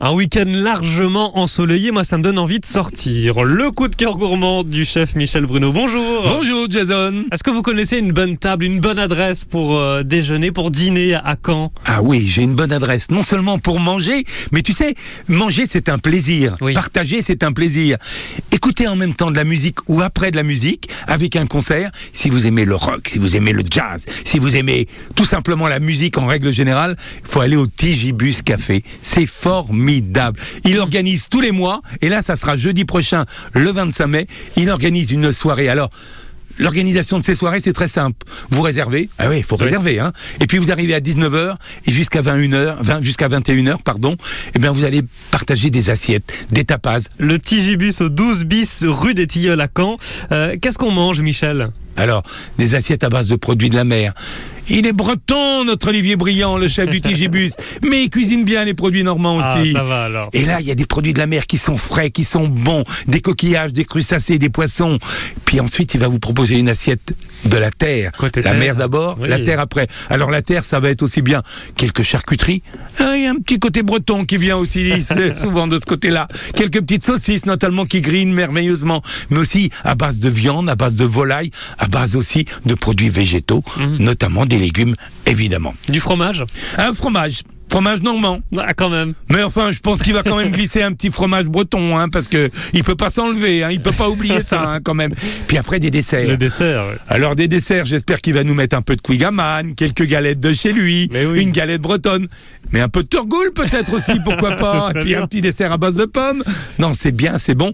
Un week-end largement ensoleillé, moi ça me donne envie de sortir. Le coup de cœur gourmand du chef Michel Bruno. Bonjour. Bonjour Jason. Est-ce que vous connaissez une bonne table, une bonne adresse pour euh, déjeuner, pour dîner à Caen Ah oui, j'ai une bonne adresse. Non seulement pour manger, mais tu sais, manger c'est un plaisir. Oui. Partager c'est un plaisir. Écouter en même temps de la musique ou après de la musique avec un concert. Si vous aimez le rock, si vous aimez le jazz, si vous aimez tout simplement la musique en règle générale, il faut aller au Tigibus Café. C'est formidable. Il organise tous les mois, et là ça sera jeudi prochain, le 25 mai, il organise une soirée. Alors, L'organisation de ces soirées, c'est très simple. Vous réservez, ah oui, il faut réserver, hein. Et puis vous arrivez à 19h et jusqu'à 21h, 20, jusqu'à 21h, pardon, et bien vous allez partager des assiettes, des tapas. Le Tigibus au 12 bis rue des Tilleuls à Caen. Euh, Qu'est-ce qu'on mange Michel? Alors, des assiettes à base de produits de la mer. Il est breton, notre Olivier Briand, le chef du Tigibus, mais il cuisine bien les produits normands aussi. Ah ça va alors. Et là, il y a des produits de la mer qui sont frais, qui sont bons, des coquillages, des crustacés, des poissons. Puis ensuite, il va vous proposer une assiette de la terre. Côté la terre. mer d'abord, Oui. la terre après. Alors la terre, ça va être aussi bien quelques charcuteries. Il y a un petit côté breton qui vient aussi souvent de ce côté-là. Quelques petites saucisses, notamment qui grillent merveilleusement, mais aussi à base de viande, à base de volaille, à base aussi de produits végétaux, Mhm. notamment des légumes, évidemment. Du fromage? Un fromage, fromage normand. Ah quand même. Mais enfin, je pense qu'il va quand même glisser un petit fromage breton, hein, parce que il peut pas s'enlever, hein, il peut pas oublier ça, hein, quand même. Puis après des desserts. Le dessert. ouais. Alors des desserts, j'espère qu'il va nous mettre un peu de Quigaman, quelques galettes de chez lui, oui. une galette bretonne, mais un peu de turgoule peut-être aussi, pourquoi pas. Et puis bien. un petit dessert à base de pommes. Non, c'est bien, c'est bon.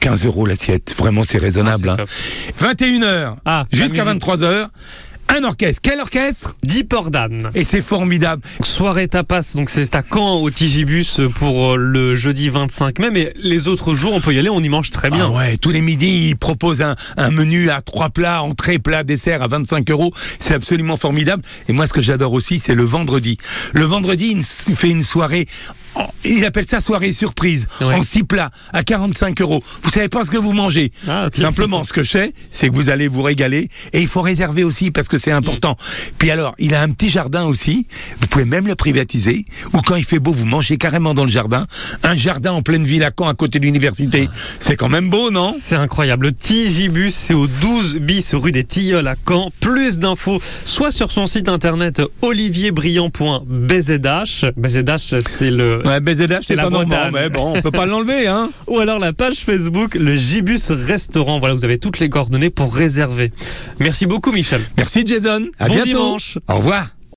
15 euros l'assiette, vraiment c'est raisonnable. Ah, hein. c'est 21h Ah, la jusqu'à musique. 23h, un orchestre. Quel orchestre Deep Ordan. Et c'est formidable. Soirée tapas, donc c'est à Caen au Tigibus pour euh, le jeudi 25 mai, mais les autres jours on peut y aller, on y mange très bien. Ah ouais, tous les midis, ils proposent un, un menu à trois plats, entrée, plat, dessert à 25 euros. C'est absolument formidable. Et moi, ce que j'adore aussi, c'est le vendredi. Le vendredi, il fait une soirée. En- Il appelle ça soirée surprise, Ouais. en six plats, à 45 euros. Vous savez pas ce que vous mangez. Ah. Simplement, ce que je sais, c'est que vous allez vous régaler. Et il faut réserver aussi, parce que c'est important. Puis alors, il a un petit jardin aussi. Vous pouvez même le privatiser. Ou quand il fait beau, vous mangez carrément dans le jardin. Un jardin en pleine ville à Caen, à côté de l'université. C'est quand même beau, non? C'est incroyable. Le Tigibus, c'est au 12 bis rue des Tilleuls à Caen. Plus d'infos, soit sur son site internet olivierbriand.bzh. BZH, c'est le. Ouais, BZH, C'est pas Bretagne. mais bon, on peut pas l'enlever, hein. Ou alors la page Facebook, le Gibus Restaurant. Voilà, vous avez toutes les coordonnées pour réserver. Merci beaucoup, Michel. Merci Jason. À Bon bientôt. dimanche. Au revoir.